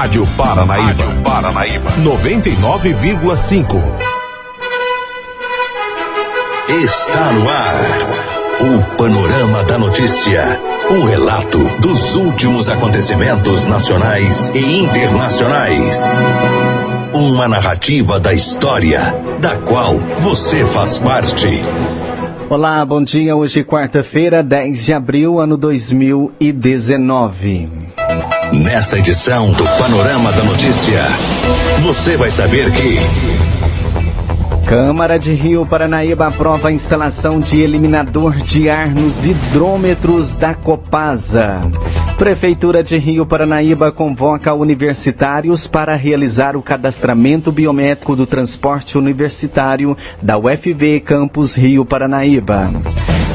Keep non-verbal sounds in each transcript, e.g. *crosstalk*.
Rádio Paranaíba. Rádio Paranaíba. 99,5. Está no ar. O Panorama da Notícia. Um relato dos últimos acontecimentos nacionais e internacionais. Uma narrativa da história, da qual você faz parte. Olá, bom dia. Hoje, quarta-feira, 10 de abril, ano 2019. Nesta edição do Panorama da Notícia, você vai saber que. Câmara de Rio Paranaíba aprova a instalação de eliminador de ar nos hidrômetros da Copasa. Prefeitura de Rio Paranaíba convoca universitários para realizar o cadastramento biométrico do transporte universitário da UFV Campus Rio Paranaíba.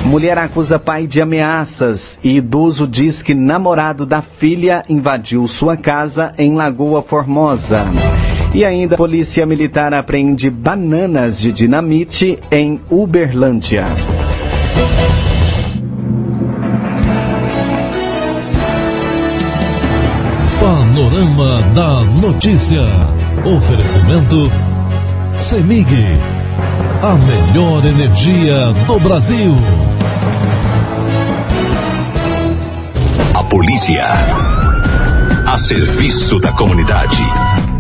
Mulher acusa pai de ameaças e idoso diz que namorado da filha invadiu sua casa em Lagoa Formosa. E ainda, Polícia Militar apreende bananas de dinamite em Uberlândia. Panorama da Notícia. Oferecimento CEMIG. A melhor energia do Brasil. A polícia. A serviço da comunidade.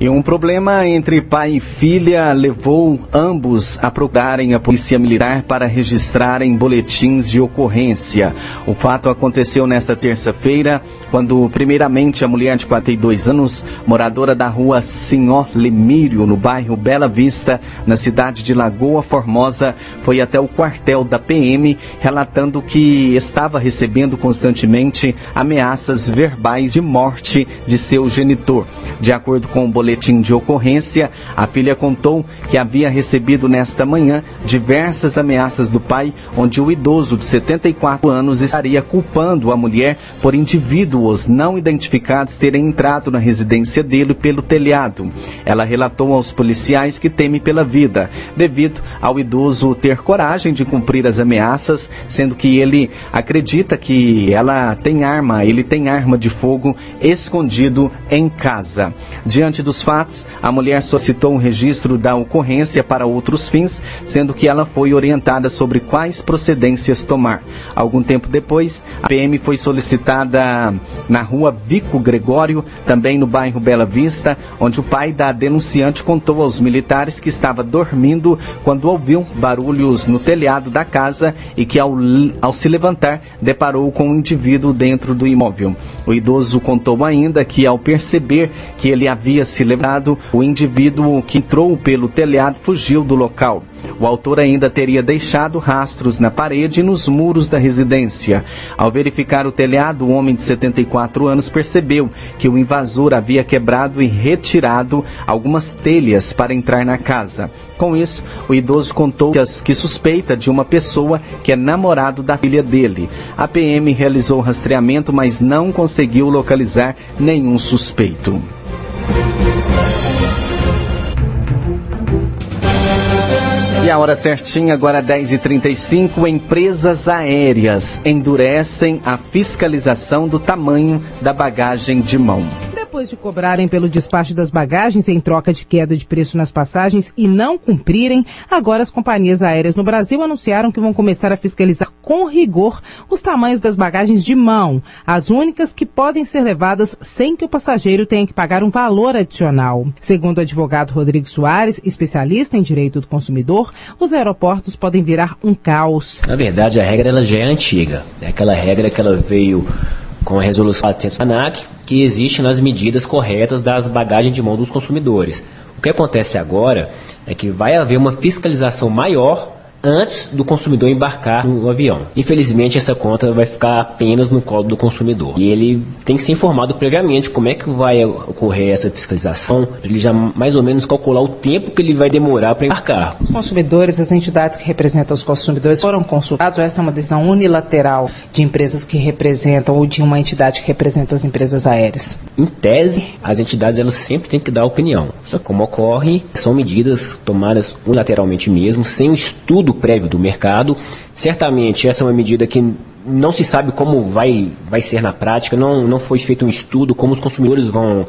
E um problema entre pai e filha levou ambos a procurarem a polícia militar para registrarem boletins de ocorrência. O fato aconteceu nesta terça-feira, quando primeiramente a mulher de 42 anos, moradora da rua Senhor Lemírio, no bairro Bela Vista, na cidade de Lagoa Formosa, foi até o quartel da PM relatando que estava recebendo constantemente ameaças verbais de morte de seu genitor. De acordo com o boletim boletim de ocorrência, a filha contou que havia recebido nesta manhã diversas ameaças do pai, onde o idoso de 74 anos estaria culpando a mulher por indivíduos não identificados terem entrado na residência dele pelo telhado. Ela relatou aos policiais que teme pela vida, devido ao idoso ter coragem de cumprir as ameaças, sendo que ele acredita que ela tem arma, ele tem arma de fogo escondido em casa. Diante dos fatos, a mulher solicitou um registro da ocorrência para outros fins, sendo que ela foi orientada sobre quais procedências tomar. Algum tempo depois, a PM foi solicitada na rua Vico Gregório, também no bairro Bela Vista, onde o pai da denunciante contou aos militares que estava dormindo quando ouviu barulhos no telhado da casa e que, ao, ao se levantar, deparou com um indivíduo dentro do imóvel. O idoso contou ainda que, ao perceber que ele havia se levado, o indivíduo que entrou pelo telhado fugiu do local. O autor ainda teria deixado rastros na parede e nos muros da residência. Ao verificar o telhado, o homem de 74 anos percebeu que o invasor havia quebrado e retirado algumas telhas para entrar na casa. Com isso, o idoso contou que suspeita de uma pessoa que é namorado da filha dele. A PM realizou o rastreamento, mas não conseguiu localizar nenhum suspeito. E a hora certinha, agora 10h35, empresas aéreas endurecem a fiscalização do tamanho da bagagem de mão. Depois de cobrarem pelo despacho das bagagens em troca de queda de preço nas passagens e não cumprirem, agora as companhias aéreas no Brasil anunciaram que vão começar a fiscalizar com rigor os tamanhos das bagagens de mão, as únicas que podem ser levadas sem que o passageiro tenha que pagar um valor adicional. Segundo o advogado Rodrigo Soares, especialista em direito do consumidor, os aeroportos podem virar um caos. Na verdade, a regra ela já é antiga. É aquela regra que ela veio com a resolução 400 da ANAC, que existe nas medidas corretas das bagagens de mão dos consumidores. O que acontece agora é que vai haver uma fiscalização maior antes do consumidor embarcar no avião. Infelizmente, essa conta vai ficar apenas no colo do consumidor. E ele tem que ser informado previamente como é que vai ocorrer essa fiscalização, para ele já mais ou menos calcular o tempo que ele vai demorar para embarcar. Os consumidores, as entidades que representam os consumidores foram consultados. Essa é uma decisão unilateral de empresas que representam ou de uma entidade que representa as empresas aéreas. Em tese, as entidades elas sempre têm que dar opinião. Só que como ocorre, são medidas tomadas unilateralmente mesmo, sem o estudo estudo prévio do mercado. Certamente essa é uma medida que não se sabe como vai, vai ser na prática, não, não foi feito um estudo como os consumidores vão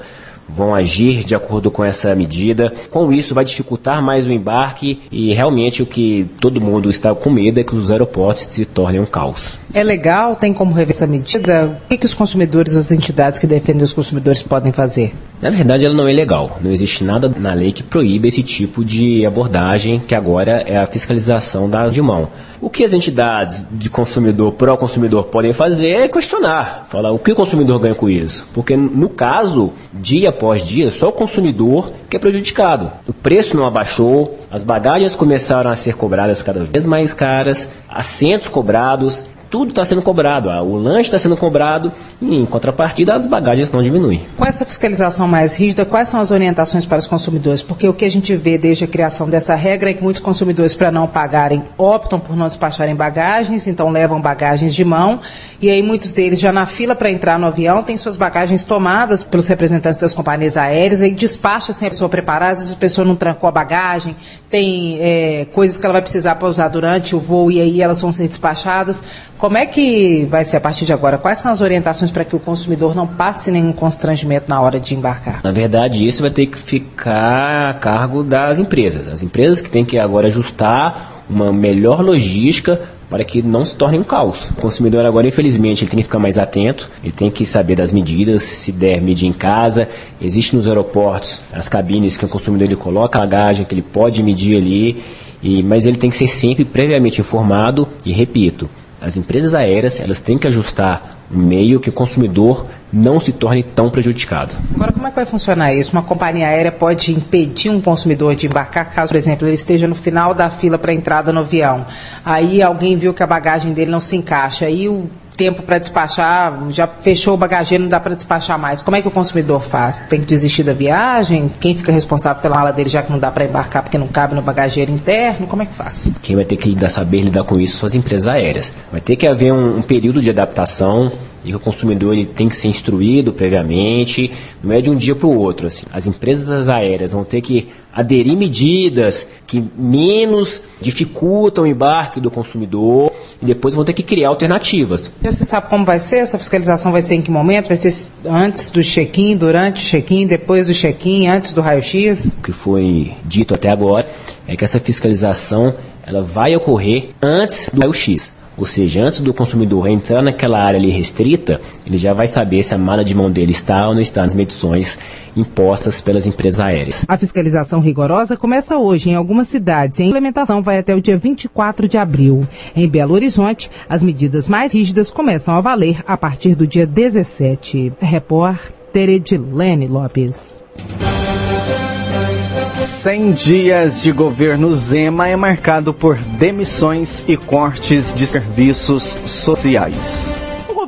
vão agir de acordo com essa medida. Com isso, vai dificultar mais o embarque e realmente o que todo mundo está com medo é que os aeroportos se tornem um caos. É legal? Tem como rever essa medida? O que, que os consumidores, as entidades que defendem os consumidores podem fazer? Na verdade, ela não é legal. Não existe nada na lei que proíba esse tipo de abordagem, que agora é a fiscalização da de mão. O que as entidades de consumidor, pró-consumidor, podem fazer é questionar. Falar o que o consumidor ganha com isso. Porque, no caso, dia após dia, só o consumidor que é prejudicado. O preço não abaixou, as bagagens começaram a ser cobradas cada vez mais caras, assentos cobrados, tudo está sendo cobrado. O lanche está sendo cobrado e, em contrapartida, as bagagens não diminuem. Com essa fiscalização mais rígida, quais são as orientações para os consumidores? Porque o que a gente vê desde a criação dessa regra é que muitos consumidores, para não pagarem, optam por não despacharem bagagens, então levam bagagens de mão. E aí muitos deles, já na fila para entrar no avião, têm suas bagagens tomadas pelos representantes das companhias aéreas e despacha sem a pessoa preparar. Às vezes a pessoa não trancou a bagagem, tem é, coisas que ela vai precisar para usar durante o voo e aí elas vão ser despachadas. Como é que vai ser a partir de agora? Quais são as orientações para que o consumidor não passe nenhum constrangimento na hora de embarcar? Na verdade, isso vai ter que ficar a cargo das empresas. As empresas que têm que agora ajustar uma melhor logística para que não se torne um caos. O consumidor agora, infelizmente, ele tem que ficar mais atento, ele tem que saber das medidas, se der medir em casa. Existe nos aeroportos as cabines que o consumidor ele coloca a bagagem, que ele pode medir ali, e, mas ele tem que ser sempre previamente informado e repito, as empresas aéreas elas têm que ajustar o meio que o consumidor não se torne tão prejudicado. Agora, como é que vai funcionar isso? Uma companhia aérea pode impedir um consumidor de embarcar caso, por exemplo, ele esteja no final da fila para entrada no avião. Aí alguém viu que a bagagem dele não se encaixa. Aí o tempo para despachar, já fechou o bagageiro, não dá para despachar mais. Como é que o consumidor faz? Tem que desistir da viagem? Quem fica responsável pela mala dele já que não dá para embarcar porque não cabe no bagageiro interno? Como é que faz? Quem vai ter que lidar, saber lidar com isso são as empresas aéreas. Vai ter que haver um, um período de adaptação e o consumidor ele tem que ser instruído previamente, não é de um dia para o outro. Assim. As empresas aéreas vão ter que aderir medidas que menos dificultam o embarque do consumidor e depois vão ter que criar alternativas. Você sabe como vai ser? Essa fiscalização vai ser em que momento? Vai ser antes do check-in, durante o check-in, depois do check-in, antes do raio-x? O que foi dito até agora é que essa fiscalização ela vai ocorrer antes do raio-x. Ou seja, antes do consumidor entrar naquela área ali restrita, ele já vai saber se a mala de mão dele está ou não está nas medições impostas pelas empresas aéreas. A fiscalização rigorosa começa hoje em algumas cidades e a implementação vai até o dia 24 de abril. Em Belo Horizonte, as medidas mais rígidas começam a valer a partir do dia 17. Repórter Edilene Lopes. 100 dias de governo Zema é marcado por demissões e cortes de serviços sociais.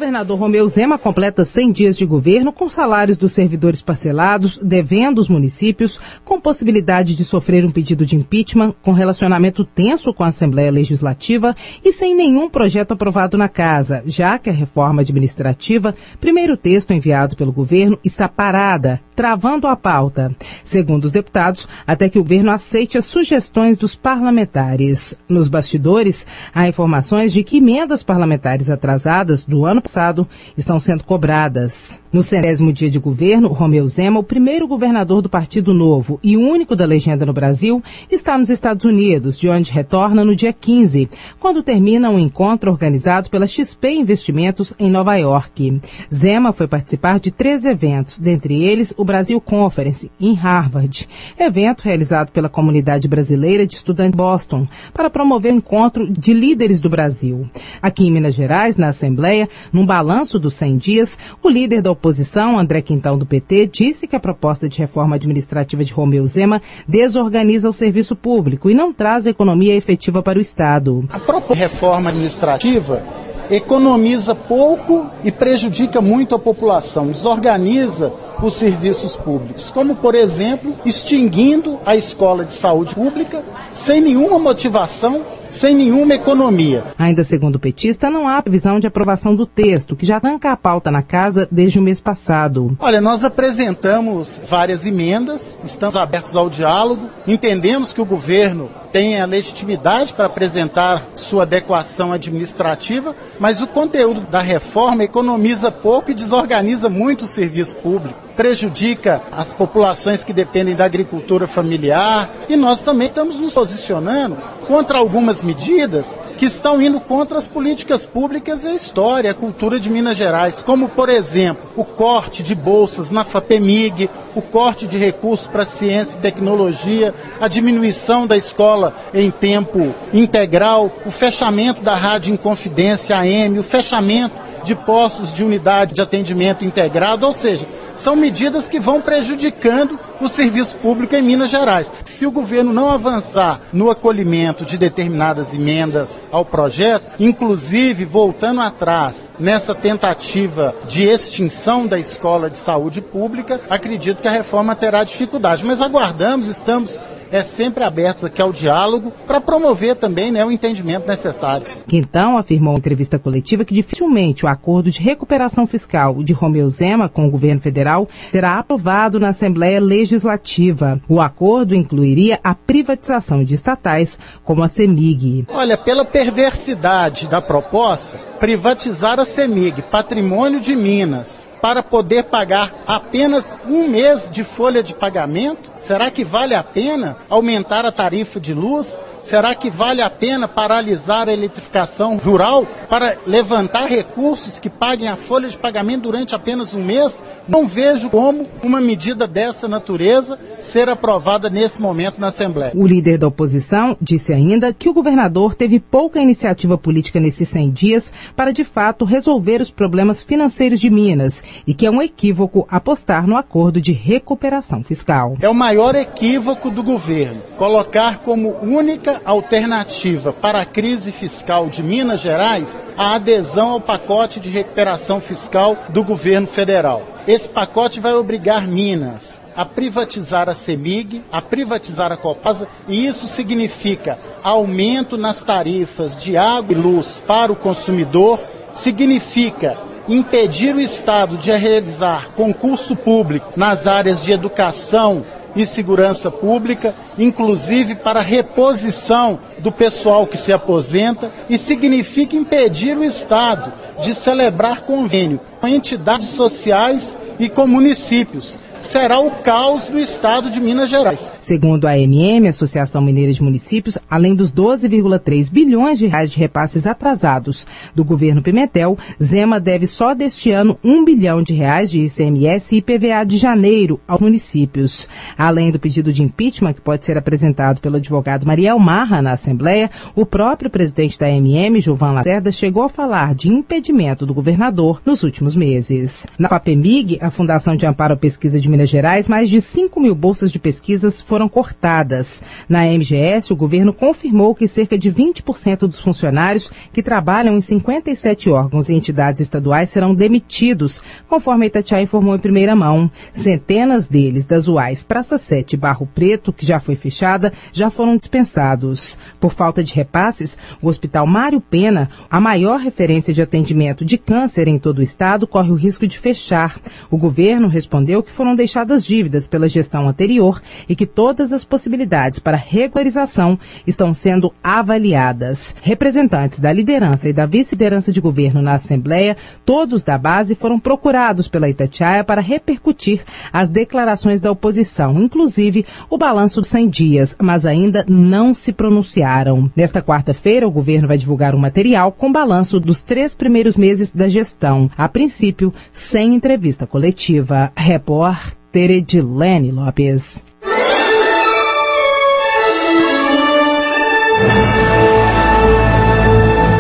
Governador Romeu Zema completa 100 dias de governo com salários dos servidores parcelados, devendo os municípios, com possibilidade de sofrer um pedido de impeachment, com relacionamento tenso com a Assembleia Legislativa e sem nenhum projeto aprovado na casa, já que a reforma administrativa, primeiro texto enviado pelo governo, está parada, travando a pauta. Segundo os deputados, até que o governo aceite as sugestões dos parlamentares. Nos bastidores, há informações de que emendas parlamentares atrasadas do ano passado estão sendo cobradas. No centésimo dia de governo, Romeu Zema, o primeiro governador do Partido Novo e único da legenda no Brasil, está nos Estados Unidos, de onde retorna no dia 15, quando termina um encontro organizado pela XP Investimentos em Nova York. Zema foi participar de três eventos, dentre eles o Brasil Conference, em Harvard, evento realizado pela comunidade brasileira de estudantes Boston, para promover o encontro de líderes do Brasil. Aqui em Minas Gerais, na Assembleia, num balanço dos 100 dias, o líder da oposição, André Quintão do PT, disse que a proposta de reforma administrativa de Romeu Zema desorganiza o serviço público e não traz economia efetiva para o Estado. A de reforma administrativa economiza pouco e prejudica muito a população, desorganiza os serviços públicos, como, por exemplo, extinguindo a escola de saúde pública sem nenhuma motivação sem nenhuma economia. Ainda segundo o petista, não há previsão de aprovação do texto, que já arranca a pauta na casa desde o mês passado. Olha, nós apresentamos várias emendas, estamos abertos ao diálogo, entendemos que o governo tem a legitimidade para apresentar sua adequação administrativa, mas o conteúdo da reforma economiza pouco e desorganiza muito o serviço público, prejudica as populações que dependem da agricultura familiar. E nós também estamos nos posicionando contra algumas medidas que estão indo contra as políticas públicas e a história, a cultura de Minas Gerais, como por exemplo, o corte de bolsas na FAPEMIG, o corte de recursos para ciência e tecnologia, a diminuição da escola em tempo integral, o fechamento da Rádio Inconfidência AM, o fechamento de postos de unidade de atendimento integrado, ou seja, são medidas que vão prejudicando o serviço público em Minas Gerais. Se o governo não avançar no acolhimento de determinadas emendas ao projeto, inclusive voltando atrás nessa tentativa de extinção da escola de saúde pública, acredito que a reforma terá dificuldade. Mas aguardamos, estamos é sempre abertos aqui ao diálogo para promover também né, o entendimento necessário. Quintão afirmou em entrevista coletiva que dificilmente o acordo de recuperação fiscal de Romeu Zema com o governo federal será aprovado na Assembleia Legislativa. O acordo incluiria a privatização de estatais, como a CEMIG. Olha, pela perversidade da proposta, privatizar a CEMIG, patrimônio de Minas, para poder pagar apenas um mês de folha de pagamento? Será que vale a pena aumentar a tarifa de luz? Será que vale a pena paralisar a eletrificação rural para levantar recursos que paguem a folha de pagamento durante apenas um mês? Não vejo como uma medida dessa natureza ser aprovada nesse momento na Assembleia. O líder da oposição disse ainda que o governador teve pouca iniciativa política nesses 100 dias para, de fato, resolver os problemas financeiros de Minas e que é um equívoco apostar no acordo de recuperação fiscal. É o maior equívoco do governo colocar como única única alternativa para a crise fiscal de Minas Gerais a adesão ao pacote de recuperação fiscal do governo federal. Esse pacote vai obrigar Minas a privatizar a CEMIG, a privatizar a Copasa, e isso significa aumento nas tarifas de água e luz para o consumidor, significa impedir o Estado de realizar concurso público nas áreas de educação, e segurança pública, inclusive para reposição do pessoal que se aposenta, e significa impedir o Estado de celebrar convênio com entidades sociais e com municípios será o caos do estado de Minas Gerais. Segundo a AMM, Associação Mineira de Municípios, além dos 12,3 bilhões de reais de repasses atrasados do governo Pimentel, Zema deve só deste ano 1 bilhão de reais de ICMS e IPVA de janeiro aos municípios. Além do pedido de impeachment que pode ser apresentado pelo advogado Mariel Marra na Assembleia, o próprio presidente da AMM, Gilvan Lacerda, chegou a falar de impedimento do governador nos últimos meses. Na FAPEMIG, a Fundação de Amparo à Pesquisa de Minas Gerais, mais de 5 mil bolsas de pesquisas foram cortadas. Na MGS, o governo confirmou que cerca de 20% dos funcionários que trabalham em 57 órgãos e entidades estaduais serão demitidos, conforme a Itatiaia informou em primeira mão. Centenas deles, das UAIs Praça 7 e Barro Preto, que já foi fechada, já foram dispensados. Por falta de repasses, o Hospital Mário Pena, a maior referência de atendimento de câncer em todo o estado, corre o risco de fechar. O governo respondeu que foram deixadas dívidas pela gestão anterior e que todas as possibilidades para regularização estão sendo avaliadas. Representantes da liderança e da vice-liderança de governo na Assembleia, todos da base, foram procurados pela Itatiaia para repercutir as declarações da oposição, inclusive o balanço dos 100 dias, mas ainda não se pronunciaram. Nesta quarta-feira, o governo vai divulgar um material com balanço dos três primeiros meses da gestão, a princípio sem entrevista coletiva. Repórter Teredilene Lopes.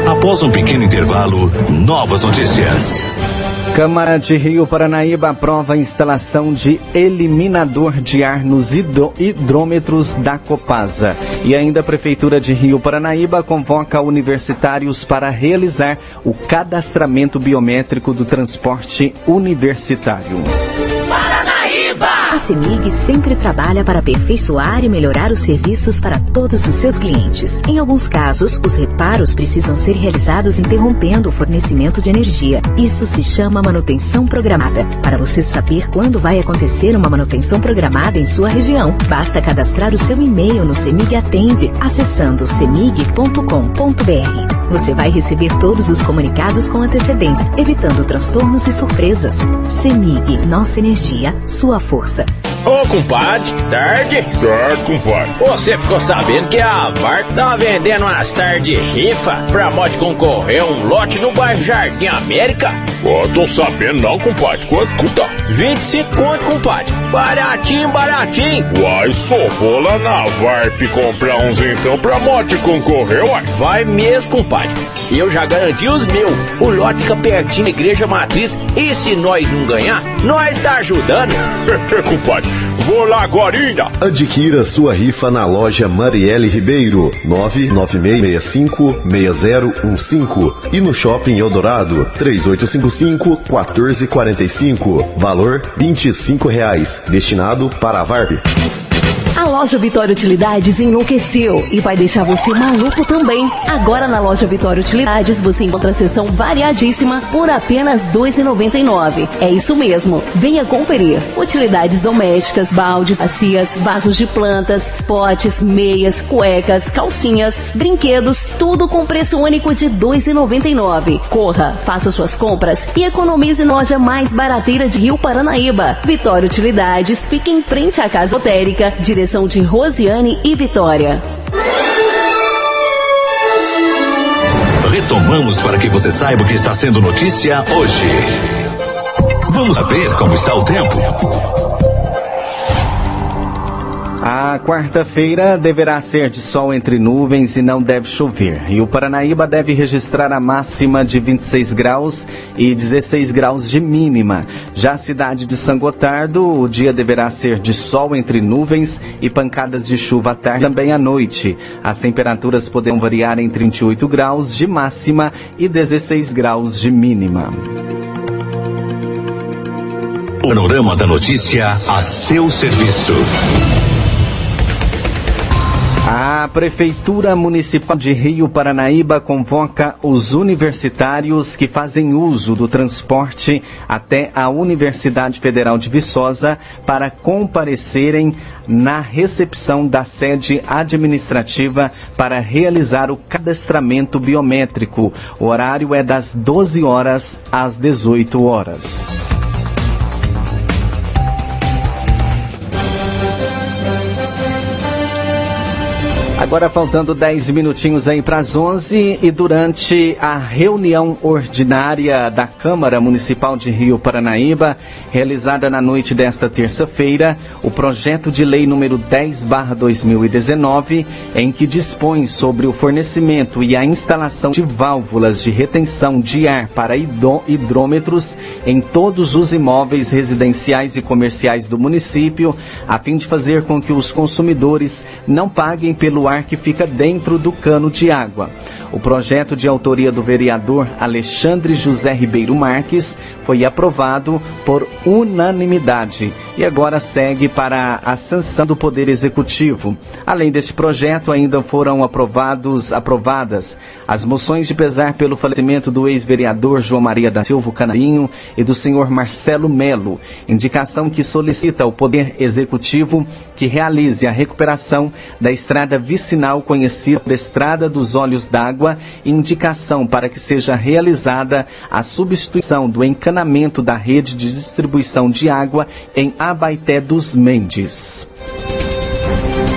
Após um pequeno intervalo, novas notícias. Câmara de Rio Paranaíba aprova a instalação de eliminador de ar nos hidrômetros da Copasa. E ainda a Prefeitura de Rio Paranaíba convoca universitários para realizar o cadastramento biométrico do transporte universitário. Paranaíba! CEMIG sempre trabalha para aperfeiçoar e melhorar os serviços para todos os seus clientes. Em alguns casos, os reparos precisam ser realizados interrompendo o fornecimento de energia. Isso se chama manutenção programada. Para você saber quando vai acontecer uma manutenção programada em sua região, basta cadastrar o seu e-mail no CEMIG Atende, acessando semig.com.br. Você vai receber todos os comunicados com antecedência, evitando transtornos e surpresas. CEMIG, nossa energia, sua força. Ô, compadre, tarde? Tarde, compadre. Você ficou sabendo que a VAR tá vendendo umas tarde rifa pra moto concorrer um lote no bairro Jardim América? Ó, tô sabendo não, compadre. Quanto custa? 25 conto, compadre. Baratinho, baratinho. Uai, só vou lá na VARP comprar uns então pra moto concorrer, uai. Vai mesmo, compadre. E eu já garanti os meus. O lote fica pertinho da igreja matriz. E se nós não ganhar, nós tá ajudando. *laughs* compadre, vou lá agora. Adquira sua rifa na loja Marielle Ribeiro, 996656015 e no Shopping Eldorado, 3855-1445. Valor 25 reais, destinado para a VARP. A loja Vitória Utilidades enlouqueceu e vai deixar você maluco também. Agora na loja Vitória Utilidades você encontra a seção variadíssima por apenas R$ 2,99. É isso mesmo. Venha conferir. Utilidades domésticas, baldes, bacias, vasos de plantas, potes, meias, cuecas, calcinhas, brinquedos, tudo com preço único de R$ 2,99. Corra, faça suas compras e economize na loja mais barateira de Rio Paranaíba. Vitória Utilidades fica em frente à Casa Lotérica, direção de Rosiane e Vitória. Retomamos para que você saiba o que está sendo notícia hoje. Vamos saber como está o tempo. A quarta-feira deverá ser de sol entre nuvens e não deve chover. E o Paranaíba deve registrar a máxima de 26 graus e 16 graus de mínima. Já a cidade de São Gotardo, o dia deverá ser de sol entre nuvens e pancadas de chuva à tarde também à noite. As temperaturas poderão variar entre 28 graus de máxima e 16 graus de mínima. Panorama da notícia a seu serviço. A Prefeitura Municipal de Rio Paranaíba convoca os universitários que fazem uso do transporte até a Universidade Federal de Viçosa para comparecerem na recepção da sede administrativa para realizar o cadastramento biométrico. O horário é das 12 horas às 18 horas. Agora faltando 10 minutinhos aí para as 11 e durante a reunião ordinária da Câmara Municipal de Rio Paranaíba, realizada na noite desta terça-feira, o projeto de lei número 10/2019, em que dispõe sobre o fornecimento e a instalação de válvulas de retenção de ar para hidrômetros em todos os imóveis residenciais e comerciais do município, a fim de fazer com que os consumidores não paguem pelo ar que fica dentro do cano de água. O projeto de autoria do vereador Alexandre José Ribeiro Marques foi aprovado por unanimidade e agora segue para a sanção do Poder Executivo. Além deste projeto, ainda foram aprovados, aprovadas as moções de pesar pelo falecimento do ex-vereador João Maria da Silva Canarinho e do senhor Marcelo Melo, indicação que solicita ao Poder Executivo que realize a recuperação da estrada vicinal conhecida Estrada dos Olhos d'Água, indicação para que seja realizada a substituição do encanamento da rede de distribuição de água em Abaité dos Mendes.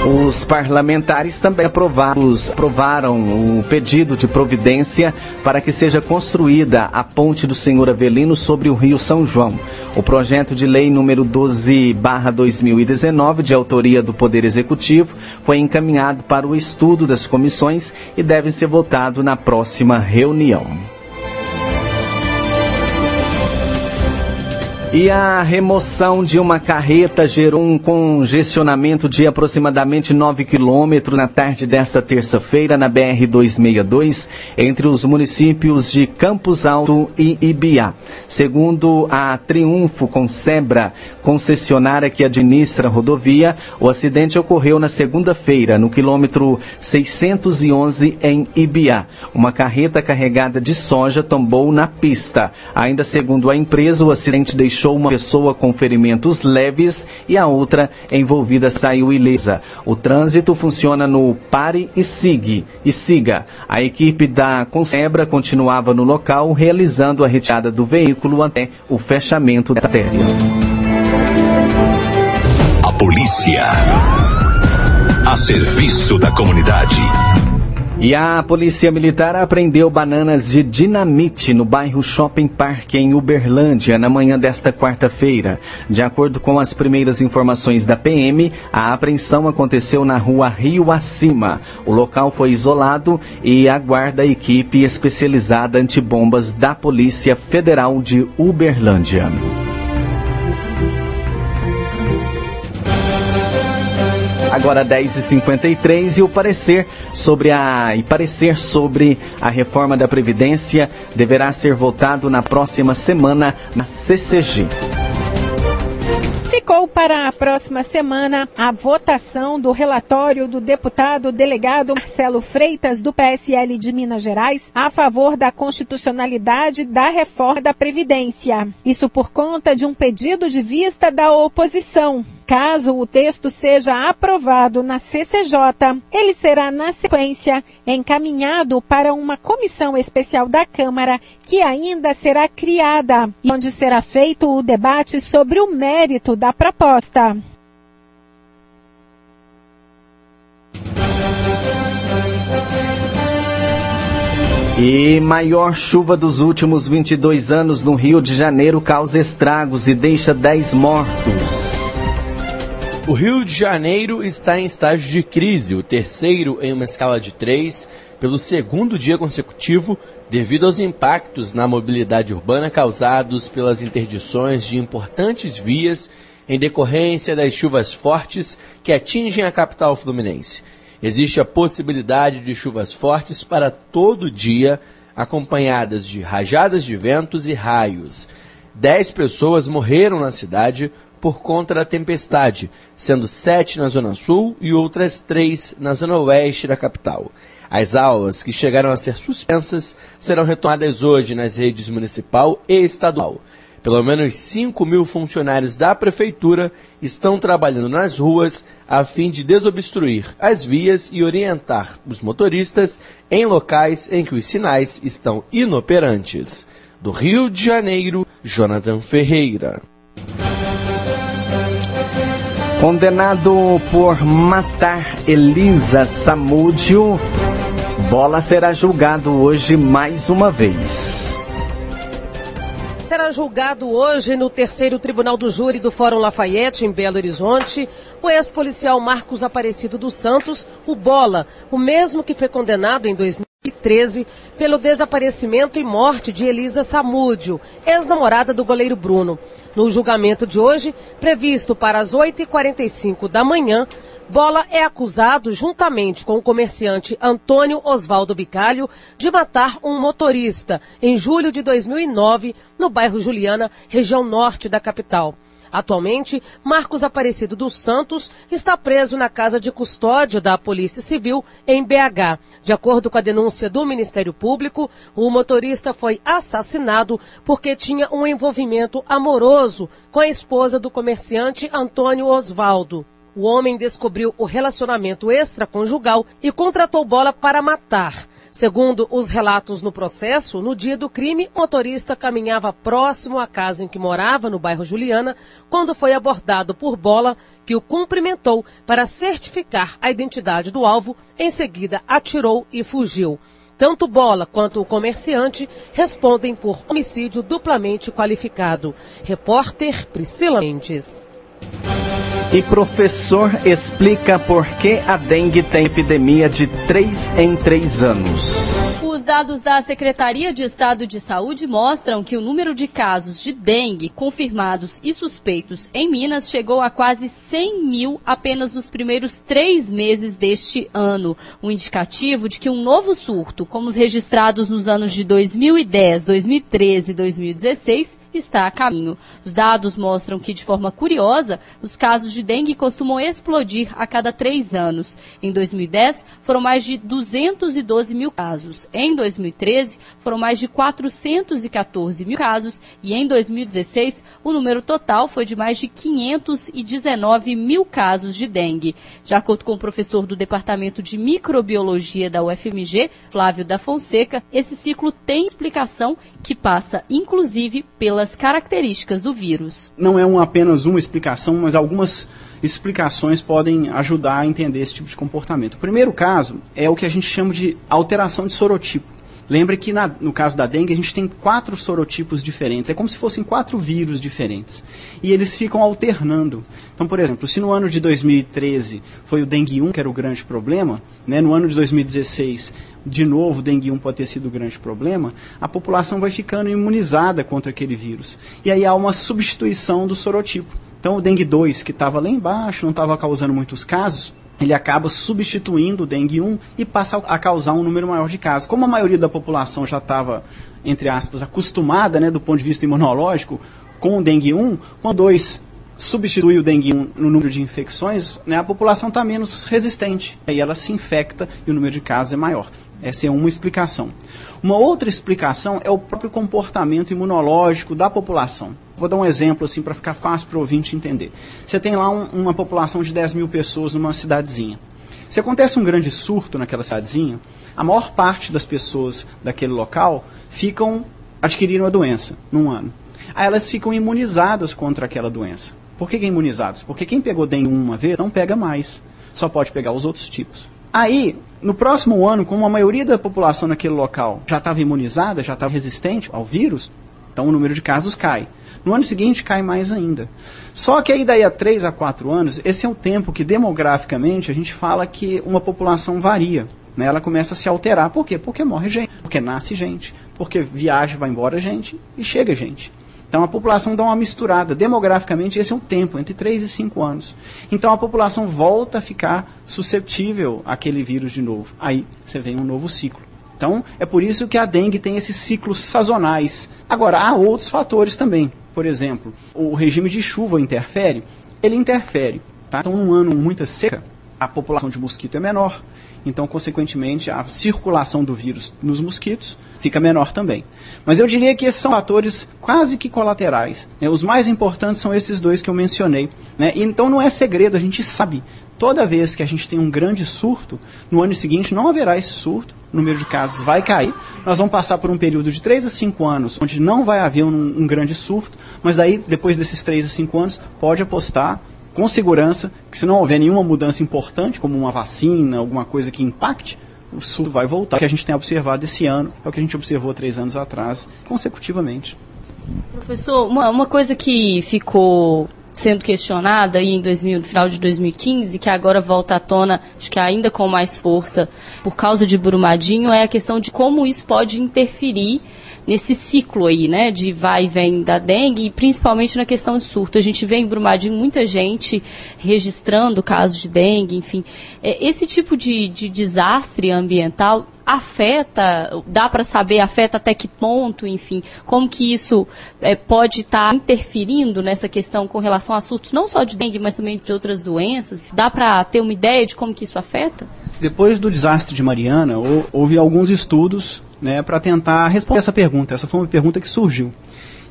Os parlamentares também aprovados, aprovaram o pedido de providência para que seja construída a ponte do Senhor Avelino sobre o Rio São João. O projeto de lei número 12/2019, de autoria do Poder Executivo, foi encaminhado para o estudo das comissões e deve ser votado na próxima reunião. E a remoção de uma carreta gerou um congestionamento de aproximadamente 9 quilômetros na tarde desta terça-feira na BR-262, entre os municípios de Campos Alto e Ibiá. Segundo a Triunfo Concebra, concessionária que administra a rodovia, o acidente ocorreu na segunda-feira, no quilômetro 611 em Ibiá. Uma carreta carregada de soja tombou na pista. Ainda segundo a empresa, o acidente deixou deixou uma pessoa com ferimentos leves e a outra envolvida saiu ilesa. O trânsito funciona no pare e siga. E siga. A equipe da Consebra continuava no local realizando a retirada do veículo até o fechamento da artéria. A polícia a serviço da comunidade. E a Polícia Militar apreendeu bananas de dinamite no bairro Shopping Park, em Uberlândia, na manhã desta quarta-feira. De acordo com as primeiras informações da PM, a apreensão aconteceu na rua Rio Acima. O local foi isolado e aguarda a equipe especializada antibombas da Polícia Federal de Uberlândia. Agora 10h53 e o parecer sobre a e parecer sobre a reforma da Previdência deverá ser votado na próxima semana na CCG. Ficou para a próxima semana a votação do relatório do deputado delegado Marcelo Freitas, do PSL de Minas Gerais, a favor da constitucionalidade da reforma da Previdência. Isso por conta de um pedido de vista da oposição. Caso o texto seja aprovado na CCJ, ele será, na sequência, encaminhado para uma comissão especial da Câmara que ainda será criada e onde será feito o debate sobre o mérito da proposta. E maior chuva dos últimos 22 anos no Rio de Janeiro causa estragos e deixa 10 mortos. O Rio de Janeiro está em estágio de crise, o terceiro em uma escala de três, pelo segundo dia consecutivo, devido aos impactos na mobilidade urbana causados pelas interdições de importantes vias em decorrência das chuvas fortes que atingem a capital fluminense. Existe a possibilidade de chuvas fortes para todo dia, acompanhadas de rajadas de ventos e raios. Dez pessoas morreram na cidade por conta da tempestade, sendo sete na Zona Sul e outras três na Zona Oeste da capital. As aulas, que chegaram a ser suspensas, serão retomadas hoje nas redes municipal e estadual. Pelo menos 5 mil funcionários da Prefeitura estão trabalhando nas ruas a fim de desobstruir as vias e orientar os motoristas em locais em que os sinais estão inoperantes. Do Rio de Janeiro, Jonathan Ferreira. Condenado por matar Elisa Samúdio, Bola será julgado hoje mais uma vez. Será julgado hoje no terceiro Tribunal do Júri do Fórum Lafayette, em Belo Horizonte, o ex-policial Marcos Aparecido dos Santos, o Bola, o mesmo que foi condenado em 2013 pelo desaparecimento e morte de Elisa Samúdio, ex-namorada do goleiro Bruno. No julgamento de hoje, previsto para as 8h45 da manhã, Bola é acusado, juntamente com o comerciante Antônio Osvaldo Bicalho, de matar um motorista em julho de 2009, no bairro Juliana, região norte da capital. Atualmente, Marcos Aparecido dos Santos está preso na casa de custódia da Polícia Civil em BH. De acordo com a denúncia do Ministério Público, o motorista foi assassinado porque tinha um envolvimento amoroso com a esposa do comerciante Antônio Osvaldo. O homem descobriu o relacionamento extraconjugal e contratou bola para matar. Segundo os relatos no processo, no dia do crime, o motorista caminhava próximo à casa em que morava, no bairro Juliana, quando foi abordado por Bola, que o cumprimentou para certificar a identidade do alvo. Em seguida, atirou e fugiu. Tanto Bola quanto o comerciante respondem por homicídio duplamente qualificado. Repórter Priscila Mendes. E professor explica por que a dengue tem epidemia de 3 em 3 anos. Os dados da Secretaria de Estado de Saúde mostram que o número de casos de dengue confirmados e suspeitos em Minas chegou a quase 100 mil apenas nos primeiros três meses deste ano. Um indicativo de que um novo surto, como os registrados nos anos de 2010, 2013 e 2016, está a caminho. Os dados mostram que, de forma curiosa, os casos de dengue costumam explodir a cada três anos. Em 2010, foram mais de 212 mil casos. Em 2013, foram mais de 414 mil casos. E em 2016, o número total foi de mais de 519 mil casos de dengue. De acordo com o professor do Departamento de Microbiologia da UFMG, Flávio da Fonseca, esse ciclo tem explicação que passa, inclusive, pelas características do vírus. Não é um, apenas uma explicação, mas algumas explicações podem ajudar a entender esse tipo de comportamento. O primeiro caso é o que a gente chama de alteração de sorotipo. Lembre que na, no caso da dengue a gente tem quatro sorotipos diferentes. É como se fossem quatro vírus diferentes. E eles ficam alternando. Então, por exemplo, se no ano de 2013 foi o dengue 1 que era o grande problema, né, no ano de 2016 de novo o dengue 1 pode ter sido o grande problema, a população vai ficando imunizada contra aquele vírus. E aí há uma substituição do sorotipo. Então o dengue 2, que estava lá embaixo, não estava causando muitos casos, ele acaba substituindo o dengue 1 e passa a causar um número maior de casos. Como a maioria da população já estava, entre aspas, acostumada, né, do ponto de vista imunológico, com o dengue 1, quando 2 substitui o dengue 1 no número de infecções, né, a população está menos resistente. Aí ela se infecta e o número de casos é maior. Essa é uma explicação. Uma outra explicação é o próprio comportamento imunológico da população. Vou dar um exemplo assim para ficar fácil para o ouvinte entender. Você tem lá um, uma população de 10 mil pessoas numa cidadezinha. Se acontece um grande surto naquela cidadezinha, a maior parte das pessoas daquele local ficam adquiriram a doença num ano. Aí elas ficam imunizadas contra aquela doença. Por que, que imunizadas? Porque quem pegou dengue uma vez não pega mais. Só pode pegar os outros tipos. Aí, no próximo ano, como a maioria da população naquele local já estava imunizada, já estava resistente ao vírus, então o número de casos cai. No ano seguinte cai mais ainda. Só que aí daí a 3 a 4 anos, esse é o tempo que demograficamente a gente fala que uma população varia. Né? Ela começa a se alterar. Por quê? Porque morre gente, porque nasce gente, porque viaja, vai embora gente e chega gente. Então a população dá uma misturada. Demograficamente, esse é o tempo, entre 3 e 5 anos. Então a população volta a ficar susceptível àquele vírus de novo. Aí você vem um novo ciclo. Então é por isso que a dengue tem esses ciclos sazonais. Agora, há outros fatores também. Por exemplo, o regime de chuva interfere? Ele interfere. Tá? Então, num ano muito seca, a população de mosquito é menor. Então, consequentemente, a circulação do vírus nos mosquitos fica menor também. Mas eu diria que esses são fatores quase que colaterais. Né? Os mais importantes são esses dois que eu mencionei. Né? Então não é segredo, a gente sabe. Toda vez que a gente tem um grande surto, no ano seguinte não haverá esse surto, o número de casos vai cair. Nós vamos passar por um período de 3 a 5 anos, onde não vai haver um, um grande surto, mas daí, depois desses 3 a 5 anos, pode apostar com segurança que se não houver nenhuma mudança importante, como uma vacina, alguma coisa que impacte, o surto vai voltar. O que a gente tem observado esse ano é o que a gente observou três anos atrás, consecutivamente. Professor, uma, uma coisa que ficou sendo questionada aí em 2000, no final de 2015, que agora volta à tona, acho que ainda com mais força, por causa de Brumadinho, é a questão de como isso pode interferir nesse ciclo aí, né, de vai e vem da dengue, e principalmente na questão de surto. A gente vê em Brumadinho muita gente registrando casos de dengue, enfim. É, esse tipo de, de desastre ambiental afeta, dá para saber, afeta até que ponto, enfim, como que isso é, pode estar tá interferindo nessa questão com relação a surtos, não só de dengue, mas também de outras doenças? Dá para ter uma ideia de como que isso afeta? Depois do desastre de Mariana, houve alguns estudos né, para tentar responder essa pergunta. Essa foi uma pergunta que surgiu.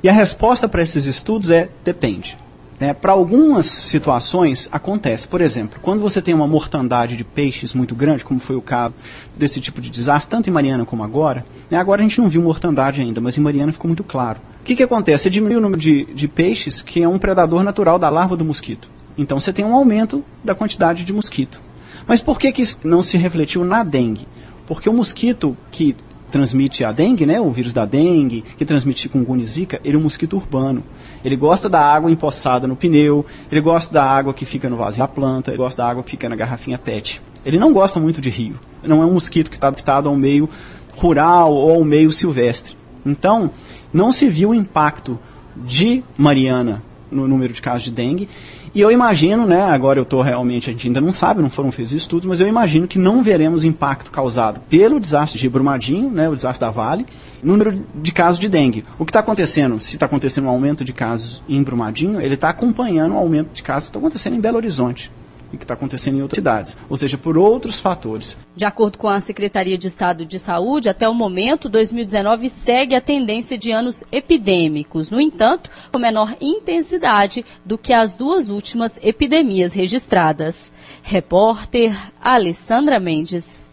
E a resposta para esses estudos é depende. Né? Para algumas situações acontece. Por exemplo, quando você tem uma mortandade de peixes muito grande, como foi o caso desse tipo de desastre, tanto em Mariana como agora, né? agora a gente não viu mortandade ainda, mas em Mariana ficou muito claro. O que, que acontece? Você diminui o número de, de peixes, que é um predador natural da larva do mosquito. Então você tem um aumento da quantidade de mosquito. Mas por que, que isso não se refletiu na dengue? Porque o mosquito que transmite a dengue, né, o vírus da dengue, que transmite chikungunya e zika, ele é um mosquito urbano. Ele gosta da água empoçada no pneu, ele gosta da água que fica no vaso da planta, ele gosta da água que fica na garrafinha PET. Ele não gosta muito de rio. Não é um mosquito que está adaptado ao meio rural ou ao meio silvestre. Então, não se viu o impacto de Mariana no número de casos de dengue. E eu imagino, né, agora eu estou realmente, a gente ainda não sabe, não foram feitos estudos, mas eu imagino que não veremos impacto causado pelo desastre de Brumadinho, né, o desastre da Vale, número de casos de dengue. O que está acontecendo, se está acontecendo um aumento de casos em Brumadinho, ele está acompanhando o aumento de casos que está acontecendo em Belo Horizonte e que está acontecendo em outras cidades, ou seja, por outros fatores. De acordo com a Secretaria de Estado de Saúde, até o momento, 2019 segue a tendência de anos epidêmicos, no entanto, com menor intensidade do que as duas últimas epidemias registradas. Repórter Alessandra Mendes.